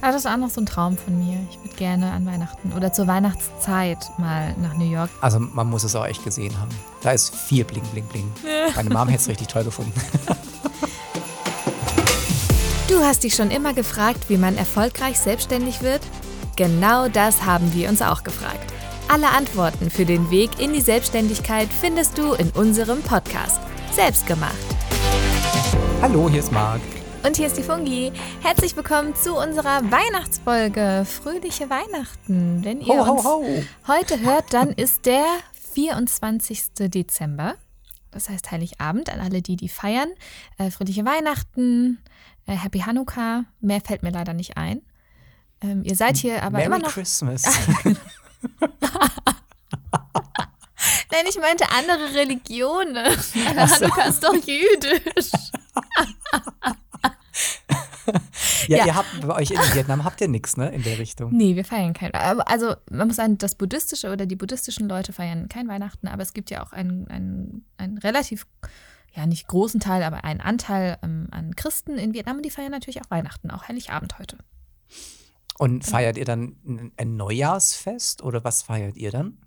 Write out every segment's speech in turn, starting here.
Aber das ist auch noch so ein Traum von mir. Ich würde gerne an Weihnachten oder zur Weihnachtszeit mal nach New York. Also man muss es auch echt gesehen haben. Da ist viel Bling, Bling, Bling. Meine Mom hätte es richtig toll gefunden. Du hast dich schon immer gefragt, wie man erfolgreich selbstständig wird? Genau das haben wir uns auch gefragt. Alle Antworten für den Weg in die Selbstständigkeit findest du in unserem Podcast. Selbstgemacht. Hallo, hier ist Marc. Und hier ist die Fungi. Herzlich willkommen zu unserer Weihnachtsfolge. Fröhliche Weihnachten. Wenn ihr Ho, ho, uns ho. heute hört, dann ist der 24. Dezember. Das heißt Heiligabend an alle, die die feiern. Äh, fröhliche Weihnachten, äh, Happy Hanukkah. Mehr fällt mir leider nicht ein. Ähm, ihr seid hier aber Merry immer noch. Christmas. Nein, ich meinte andere Religionen. Hanukkah ist doch jüdisch. Ja, Ja. ihr habt bei euch in Vietnam habt ihr nichts, ne, in der Richtung. Nee, wir feiern kein. Also, man muss sagen, das buddhistische oder die buddhistischen Leute feiern kein Weihnachten, aber es gibt ja auch einen, einen, einen relativ, ja, nicht großen Teil, aber einen Anteil ähm, an Christen in Vietnam und die feiern natürlich auch Weihnachten, auch Heiligabend heute. Und feiert ihr dann ein Neujahrsfest oder was feiert ihr dann?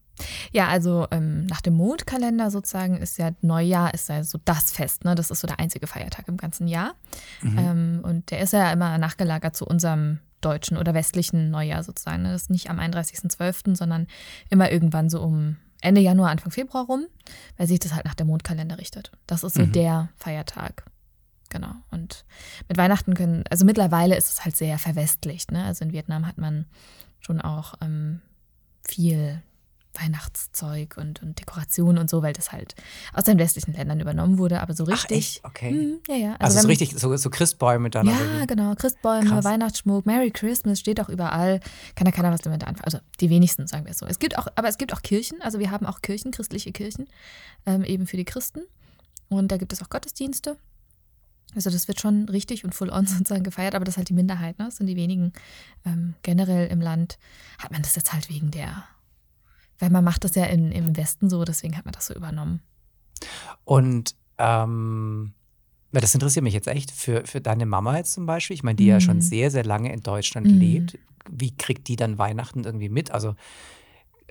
Ja, also ähm, nach dem Mondkalender sozusagen ist ja Neujahr ist ja so das Fest, ne? Das ist so der einzige Feiertag im ganzen Jahr. Ähm, und der ist ja immer nachgelagert zu unserem deutschen oder westlichen Neujahr sozusagen. ne? Das ist nicht am 31.12., sondern immer irgendwann so um Ende Januar, Anfang Februar rum, weil sich das halt nach dem Mondkalender richtet. Das ist so der Feiertag. Genau. Und mit Weihnachten können, also mittlerweile ist es halt sehr verwestlicht. Ne? Also in Vietnam hat man schon auch ähm, viel Weihnachtszeug und, und Dekoration und so, weil das halt aus den westlichen Ländern übernommen wurde, aber so Ach, richtig. echt? Okay. Mhm, ja, ja. Also, wenn so richtig, so, so Christbäume dann. Ja, wie? genau. Christbäume, Krass. Weihnachtsschmuck, Merry Christmas steht auch überall. Kann da keiner was damit anfangen. Also die wenigsten, sagen wir es so. Es gibt auch, aber es gibt auch Kirchen. Also wir haben auch Kirchen, christliche Kirchen, ähm, eben für die Christen. Und da gibt es auch Gottesdienste. Also das wird schon richtig und full on sozusagen gefeiert, aber das ist halt die Minderheit, ne? Das sind die wenigen. Ähm, generell im Land hat man das jetzt halt wegen der, weil man macht das ja in, im Westen so, deswegen hat man das so übernommen. Und ähm, das interessiert mich jetzt echt für, für deine Mama jetzt zum Beispiel. Ich meine, die ja schon Mhm. sehr, sehr lange in Deutschland Mhm. lebt. Wie kriegt die dann Weihnachten irgendwie mit? Also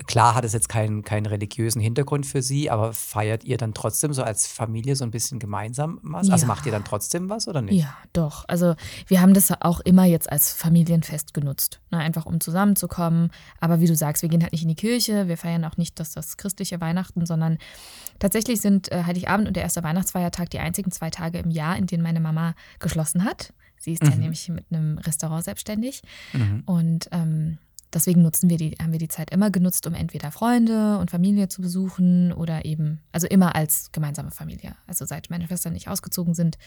klar hat es jetzt keinen, keinen religiösen Hintergrund für sie, aber feiert ihr dann trotzdem so als Familie so ein bisschen gemeinsam was? Also Ja. macht ihr dann trotzdem was oder nicht? Ja, doch. Also wir haben das auch immer jetzt als Familienfest genutzt. Ne? Einfach um zusammenzukommen. Aber wie du sagst, wir gehen halt nicht in die Kirche. Wir feiern auch nicht das, das christliche Weihnachten, sondern tatsächlich sind äh, Heiligabend und der erste Weihnachtsfeiertag die einzigen zwei Tage im Jahr, in denen meine Mama geschlossen hat. Sie ist ja Mhm. nämlich mit einem Restaurant selbstständig. Mhm. Und ähm, deswegen nutzen wir die, haben wir die Zeit immer genutzt, um entweder Freunde und Familie zu besuchen oder eben, also immer als gemeinsame Familie. Also seit meine Schwestern nicht ausgezogen sind,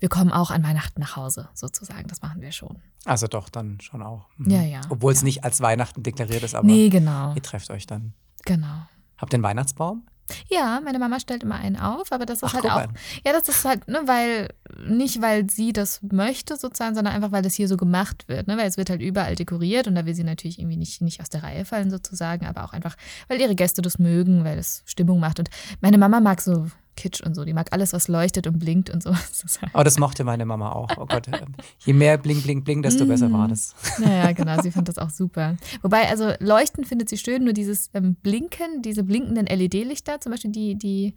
wir kommen auch an Weihnachten nach Hause, sozusagen. Das machen wir schon. Also doch, dann schon auch. Mhm. Ja, ja, Obwohl es ja. nicht als Weihnachten deklariert ist, aber nee, genau. ihr trefft euch dann. Genau. Habt ihr einen Weihnachtsbaum? Ja, meine Mama stellt immer einen auf, aber das ist Ach, halt auch. an. Ja, das ist halt, ne, weil, nicht weil sie das möchte sozusagen, sondern einfach, weil das hier so gemacht wird, ne? Weil es wird halt überall dekoriert und da will sie natürlich irgendwie nicht, nicht aus der Reihe fallen sozusagen, aber auch einfach, weil ihre Gäste das mögen, weil es Stimmung macht. Und meine Mama mag so Kitsch und so, die mag alles, was leuchtet und blinkt und so. Ist halt- Oh, das mochte meine Mama auch. Oh Gott, ähm, je mehr Bling, Bling, Bling, desto besser war das. Ja, ja, genau, sie fand das auch super. Wobei, also Leuchten findet sie schön, nur dieses ähm, Blinken, diese blinkenden LED-Lichter, zum Beispiel, die, die,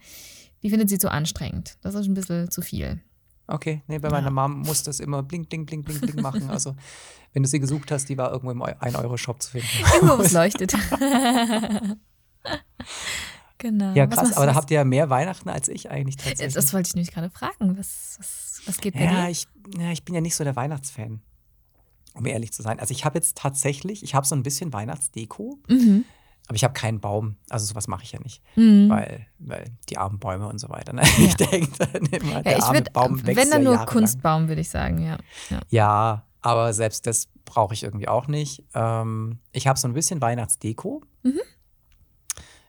die findet sie zu anstrengend. Das ist ein bisschen zu viel. Okay, nee, bei meiner Ja. Mom muss das immer Bling, Bling, Bling, Bling, Bling machen. Also, wenn du sie gesucht hast, die war irgendwo im 1-Euro-Shop zu finden. Irgendwo, wo es leuchtet. genau. Ja, krass, aber da habt ihr ja mehr Weihnachten als ich eigentlich tatsächlich. Das wollte ich nämlich gerade fragen. Was, was, was geht bei ja, dir? ich, ja, ich bin ja nicht so der Weihnachtsfan, um ehrlich zu sein. Also, ich habe jetzt tatsächlich, ich habe so ein bisschen Weihnachtsdeko, Mhm. aber ich habe keinen Baum. Also, sowas mache ich ja nicht, Mhm. weil, weil die armen Bäume und so weiter. Ne? Ich denke dann immer, Ja, der arme würde, Baum wächst wenn dann ja nur. Kunstbaum, würde ich sagen, ja. ja. Ja, aber selbst das brauche ich irgendwie auch nicht. Ähm, ich habe so ein bisschen Weihnachtsdeko. Mhm.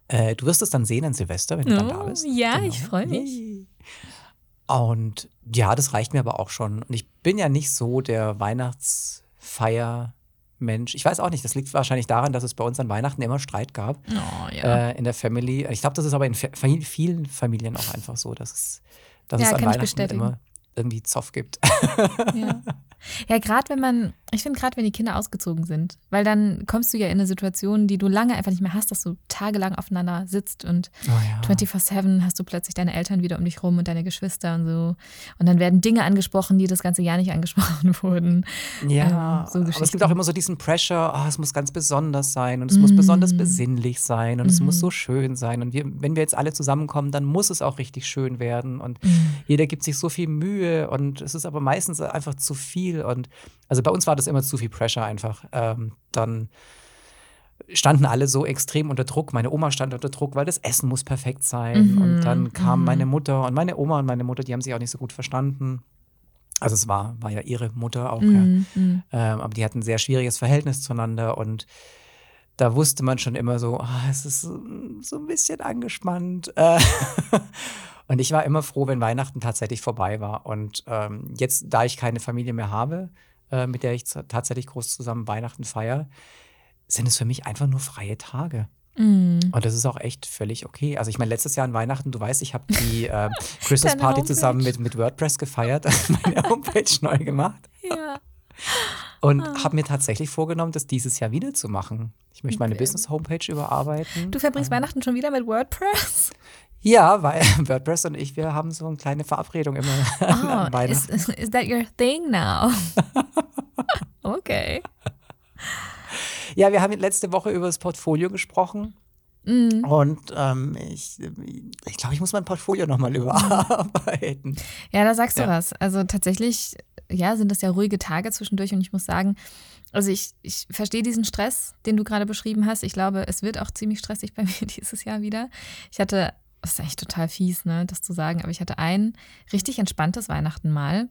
Äh, du wirst es dann sehen an Silvester, wenn du dann da Oh, bist. Genau. ja, ich freu mich. Und ja, das reicht mir aber auch schon. Und ich bin ja nicht so der Weihnachtsfeier-Mensch. Ich weiß auch nicht, das liegt wahrscheinlich daran, dass es bei uns an Weihnachten immer Streit gab Oh, ja. äh, in der Family. Ich glaube, das ist aber in vielen Familien auch einfach so, dass es, dass Ja, es an Weihnachten immer irgendwie Zoff gibt. Ja, ja gerade wenn man Ich finde gerade, wenn die Kinder ausgezogen sind, weil dann kommst du ja in eine Situation, die du lange einfach nicht mehr hast, dass du tagelang aufeinander sitzt und Oh ja. 24-7 hast du plötzlich deine Eltern wieder um dich rum und deine Geschwister und so. Und dann werden Dinge angesprochen, die das ganze Jahr nicht angesprochen wurden. Ja, Ähm, so aber es gibt auch immer so diesen Pressure, oh, es muss ganz besonders sein und es muss besonders Mm. besinnlich sein und es muss Mhm. so schön sein. Und wir, wenn wir jetzt alle zusammenkommen, dann muss es auch richtig schön werden. Und Mhm. jeder gibt sich so viel Mühe und es ist aber meistens einfach zu viel. Und also bei uns war das immer zu viel Pressure einfach. Ähm, dann standen alle so extrem unter Druck. Meine Oma stand unter Druck, weil das Essen muss perfekt sein. Mhm, Und dann kam mhm. meine Mutter und meine Oma und meine Mutter, die haben sich auch nicht so gut verstanden. Also es war, war ja ihre Mutter auch, ja. Mhm, mhm. Ähm, aber die hatten ein sehr schwieriges Verhältnis zueinander und da wusste man schon immer so, ah, es ist so, so ein bisschen angespannt. Äh, und ich war immer froh, wenn Weihnachten tatsächlich vorbei war. Und ähm, jetzt, da ich keine Familie mehr habe, äh, mit der ich tatsächlich groß zusammen Weihnachten feiere, sind es für mich einfach nur freie Tage. Mhm. Und das ist auch echt völlig okay. Also ich meine, letztes Jahr an Weihnachten, du weißt, ich habe die ähm, Christmas Party zusammen mit, mit WordPress gefeiert, meine Homepage neu gemacht. Ja. Und Ah. habe mir tatsächlich vorgenommen, das dieses Jahr wieder zu machen. Ich möchte meine Okay. Business-Homepage überarbeiten. Du verbringst Ähm, Weihnachten schon wieder mit WordPress? Ja, weil WordPress und ich, wir haben so eine kleine Verabredung immer Oh, an is, Weihnachten. is that your thing now? okay. Ja, wir haben letzte Woche über das Portfolio gesprochen. Mhm. Und ähm, ich, ich glaube, ich muss mein Portfolio nochmal überarbeiten. Ja, da sagst du Ja. was. Also tatsächlich, ja, sind das ja ruhige Tage zwischendurch und ich muss sagen, also ich, ich verstehe diesen Stress, den du gerade beschrieben hast. Ich glaube, es wird auch ziemlich stressig bei mir dieses Jahr wieder. Ich hatte, das ist eigentlich total fies, ne, das zu sagen, aber ich hatte ein richtig entspanntes Weihnachten mal,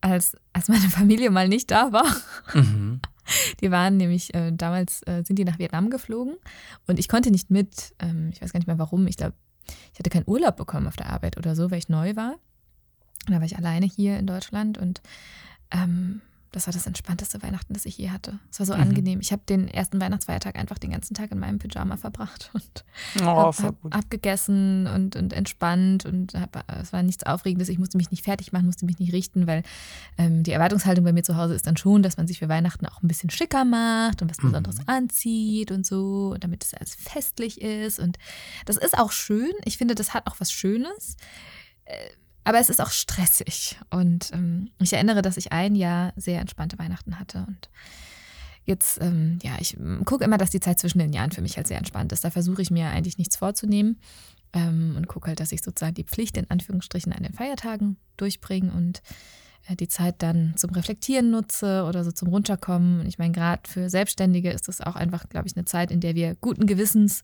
als, als meine Familie mal nicht da war. Mhm. Die waren nämlich, äh, damals äh, sind die nach Vietnam geflogen und ich konnte nicht mit. Ähm, ich weiß gar nicht mehr warum. Ich glaube, ich hatte keinen Urlaub bekommen auf der Arbeit oder so, weil ich neu war. Und da war ich alleine hier in Deutschland und ähm, das war das entspannteste Weihnachten, das ich je hatte. Es war so Mhm. angenehm. Ich habe den ersten Weihnachtsfeiertag einfach den ganzen Tag in meinem Pyjama verbracht und Oh, hab, hab abgegessen und, und entspannt und hab, es war nichts Aufregendes. Ich musste mich nicht fertig machen, musste mich nicht richten, weil ähm, die Erwartungshaltung bei mir zu Hause ist dann schon, dass man sich für Weihnachten auch ein bisschen schicker macht und was Mhm. Besonderes anzieht und so, damit es alles festlich ist. Und das ist auch schön. Ich finde, das hat auch was Schönes. Äh, Aber es ist auch stressig. Und ähm, ich erinnere, dass ich ein Jahr sehr entspannte Weihnachten hatte. Und jetzt, ähm, ja, ich gucke immer, dass die Zeit zwischen den Jahren für mich halt sehr entspannt ist. Da versuche ich mir eigentlich nichts vorzunehmen ähm, und gucke halt, dass ich sozusagen die Pflicht in Anführungsstrichen an den Feiertagen durchbringe und äh, die Zeit dann zum Reflektieren nutze oder so zum Runterkommen. Und ich meine, gerade für Selbstständige ist das auch einfach, glaube ich, eine Zeit, in der wir guten Gewissens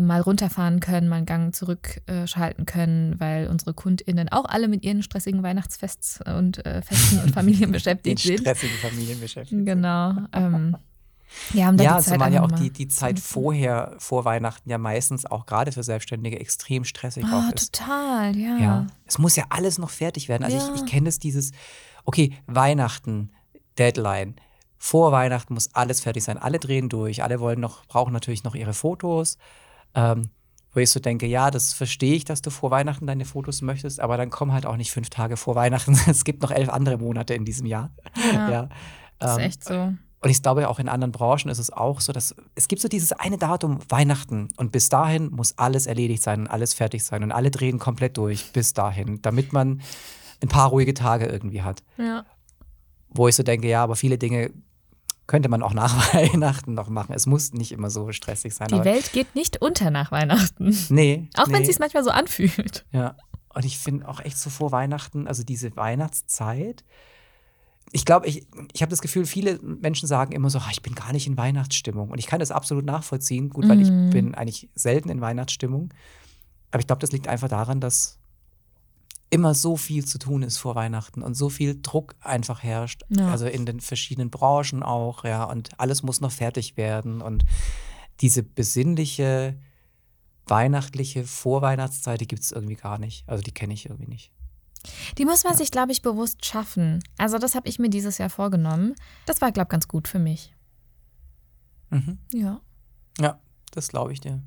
mal runterfahren können, mal einen Gang zurückschalten können, weil unsere KundInnen auch alle mit ihren stressigen Weihnachtsfests und äh, Festen und Familien beschäftigt sind. stressigen Familienbeschäftigten. Genau. Ähm, ja, haben da Ja, die Zeit zumal ja auch die, die Zeit vorher, vor Weihnachten ja meistens auch gerade für Selbstständige extrem stressig Ah, auch ist. total, ja. Ja. Es muss ja alles noch fertig werden. Also Ja. ich, ich kenne das dieses, okay, Weihnachten, Deadline. Vor Weihnachten muss alles fertig sein. Alle drehen durch. Alle wollen noch, brauchen natürlich noch ihre Fotos. Ähm, wo ich so denke, ja, das verstehe ich, dass du vor Weihnachten deine Fotos möchtest, aber dann komm halt auch nicht fünf Tage vor Weihnachten. Es gibt noch elf andere Monate in diesem Jahr. Ja, Ja. Das ist Ähm, echt so. und ich glaube, auch in anderen Branchen ist es auch so, dass es gibt so dieses eine Datum, Weihnachten. Und bis dahin muss alles erledigt sein und alles fertig sein. Und alle drehen komplett durch bis dahin, damit man ein paar ruhige Tage irgendwie hat. Ja. Wo ich so denke, ja, aber viele Dinge könnte man auch nach Weihnachten noch machen. Es muss nicht immer so stressig sein. Die Welt geht nicht unter nach Weihnachten. Nee. Auch wenn nee, es sich manchmal so anfühlt. Ja. Und ich finde auch echt so vor Weihnachten, also diese Weihnachtszeit. Ich glaube, ich, ich habe das Gefühl, viele Menschen sagen immer so, "Ah, ich bin gar nicht in Weihnachtsstimmung. Und ich kann das absolut nachvollziehen. Gut, weil Mhm. ich bin eigentlich selten in Weihnachtsstimmung. Aber ich glaube, das liegt einfach daran, dass immer so viel zu tun ist vor Weihnachten und so viel Druck einfach herrscht. Ja. Also in den verschiedenen Branchen auch, ja. Und alles muss noch fertig werden. Und diese besinnliche, weihnachtliche Vorweihnachtszeit, die gibt es irgendwie gar nicht. Also die kenne ich irgendwie nicht. Die muss man sich, glaube ich, bewusst schaffen. Also das habe ich mir dieses Jahr vorgenommen. Das war, glaube ich, ganz gut für mich. Mhm. Ja. Ja, das glaube ich dir.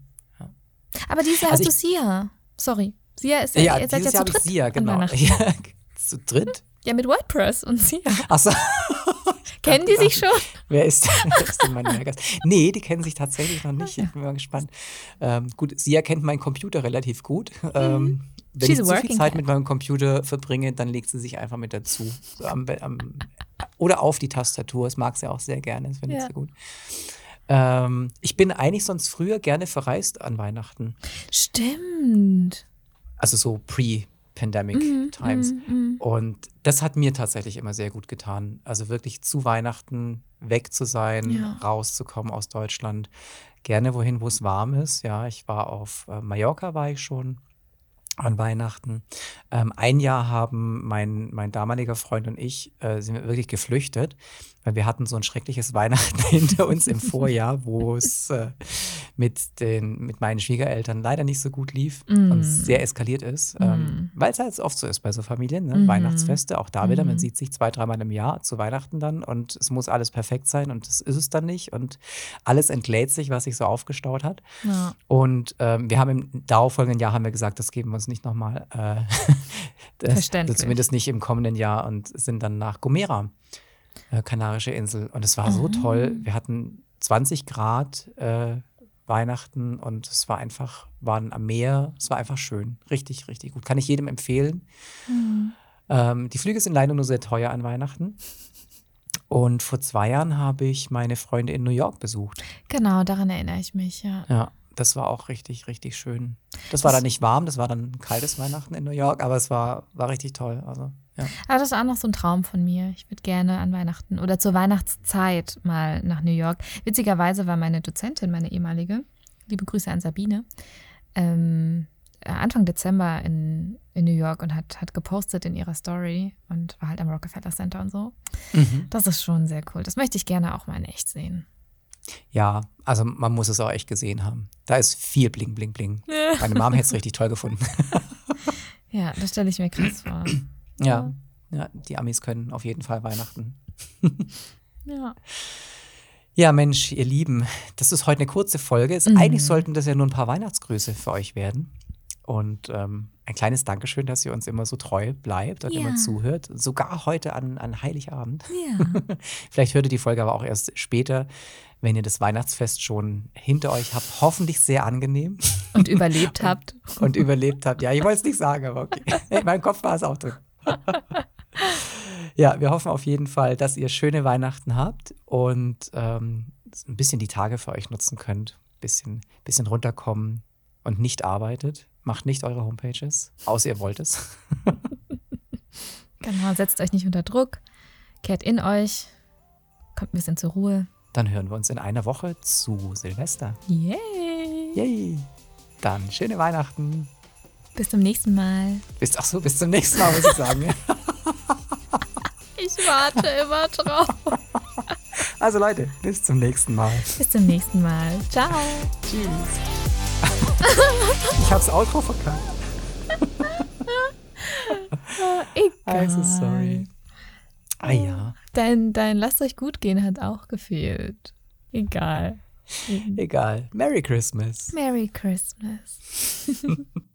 Aber dieses Jahr Also hast du Sia. Sorry. Sia ist ja, Ja, ihr seid ja Jahr zu ich dritt an genau. Ja, zu dritt? Ja, mit WordPress und Sia. Achso, Kennen die sich schon? Wer ist, wer ist denn mein neuer Gast? Nee, die kennen sich tatsächlich noch nicht. Ich bin mal gespannt. Ähm, gut, sie erkennt meinen Computer relativ gut. Ähm, wenn She's ich zu viel Zeit mit meinem Computer verbringe, dann legt sie sich einfach mit dazu. So am, am, oder auf die Tastatur. Das mag sie auch sehr gerne. Das findet Ja. sie gut. Ähm, ich bin eigentlich sonst früher gerne verreist an Weihnachten. Stimmt. Also so pre-pandemic Mhm, times. mhm, mhm. Und das hat mir tatsächlich immer sehr gut getan. Also wirklich zu Weihnachten weg zu sein, Ja. rauszukommen aus Deutschland. Gerne wohin, wo es warm ist. Ja, ich war auf äh, Mallorca, war ich schon an Weihnachten. Ähm, ein Jahr haben mein, mein damaliger Freund und ich äh, sind wir wirklich geflüchtet, weil wir hatten so ein schreckliches Weihnachten hinter uns im Vorjahr, wo es äh, mit, den, mit meinen Schwiegereltern leider nicht so gut lief Mm. und sehr eskaliert ist, ähm, weil es halt oft so ist bei so Familien, ne? Mhm. Weihnachtsfeste, auch da wieder, man Mhm. sieht sich zwei, dreimal im Jahr zu Weihnachten dann und es muss alles perfekt sein und das ist es dann nicht und alles entlädt sich, was sich so aufgestaut hat. Ja. Und ähm, wir haben im darauffolgenden Jahr haben wir gesagt, das geben wir uns nicht nochmal. Äh, das, Verständlich. Zumindest nicht im kommenden Jahr und sind dann nach Gomera, äh, Kanarische Insel. Und es war so Ah. toll. Wir hatten 20 Grad äh, Weihnachten und es war einfach, waren am Meer, es war einfach schön. Richtig, richtig gut. Kann ich jedem empfehlen. Mhm. Ähm, die Flüge sind leider nur sehr teuer an Weihnachten. Und vor zwei Jahren habe ich meine Freunde in New York besucht. Genau, daran erinnere ich mich, ja. Ja, das war auch richtig, richtig schön. Das war Das- dann nicht warm, das war dann ein kaltes Weihnachten in New York, aber es war, war richtig toll. Also, ja. Aber das ist auch noch so ein Traum von mir. Ich würde gerne an Weihnachten oder zur Weihnachtszeit mal nach New York. Witzigerweise war meine Dozentin, meine ehemalige, liebe Grüße an Sabine, ähm, äh, Anfang Dezember in, in New York und hat, hat gepostet in ihrer Story und war halt am Rockefeller Center und so. Mhm. Das ist schon sehr cool. Das möchte ich gerne auch mal in echt sehen. Ja, also man muss es auch echt gesehen haben. Da ist viel Bling, Bling, Bling. Meine Mom hätte es richtig toll gefunden. Ja, das stelle ich mir krass vor. Ja. ja, die Amis können auf jeden Fall Weihnachten. Ja. Ja, Mensch, ihr Lieben, das ist heute eine kurze Folge. Es- Mhm. Eigentlich sollten das ja nur ein paar Weihnachtsgrüße für euch werden. Und ähm, ein kleines Dankeschön, dass ihr uns immer so treu bleibt und Ja. immer zuhört. Sogar heute an, an Heiligabend. Ja. Vielleicht hört ihr die Folge aber auch erst später, wenn ihr das Weihnachtsfest schon hinter euch habt. Hoffentlich sehr angenehm Und überlebt habt. und überlebt habt. Ja, ich wollte es nicht sagen, aber okay. In meinem Kopf war es auch drin. ja, wir hoffen auf jeden Fall, dass ihr schöne Weihnachten habt und ähm, ein bisschen die Tage für euch nutzen könnt. Bisschen, bisschen runterkommen und nicht arbeitet. Macht nicht eure Homepages, außer ihr wollt es. Genau, setzt euch nicht unter Druck, kehrt in euch, kommt ein bisschen zur Ruhe. Dann hören wir uns in einer Woche zu Silvester. Yay! Yay! Dann schöne Weihnachten. Bis zum nächsten Mal. Bis, ach so, bis zum nächsten Mal, muss ich sagen. Ich warte immer drauf. Also Leute, bis zum nächsten Mal. Bis zum nächsten Mal. Ciao. Tschüss. ich hab's Outro verkackt. Egal. Also sorry. Ah ja, Dein, dein Lasst euch gut gehen hat auch gefehlt. Egal. egal. Merry Christmas. Merry Christmas.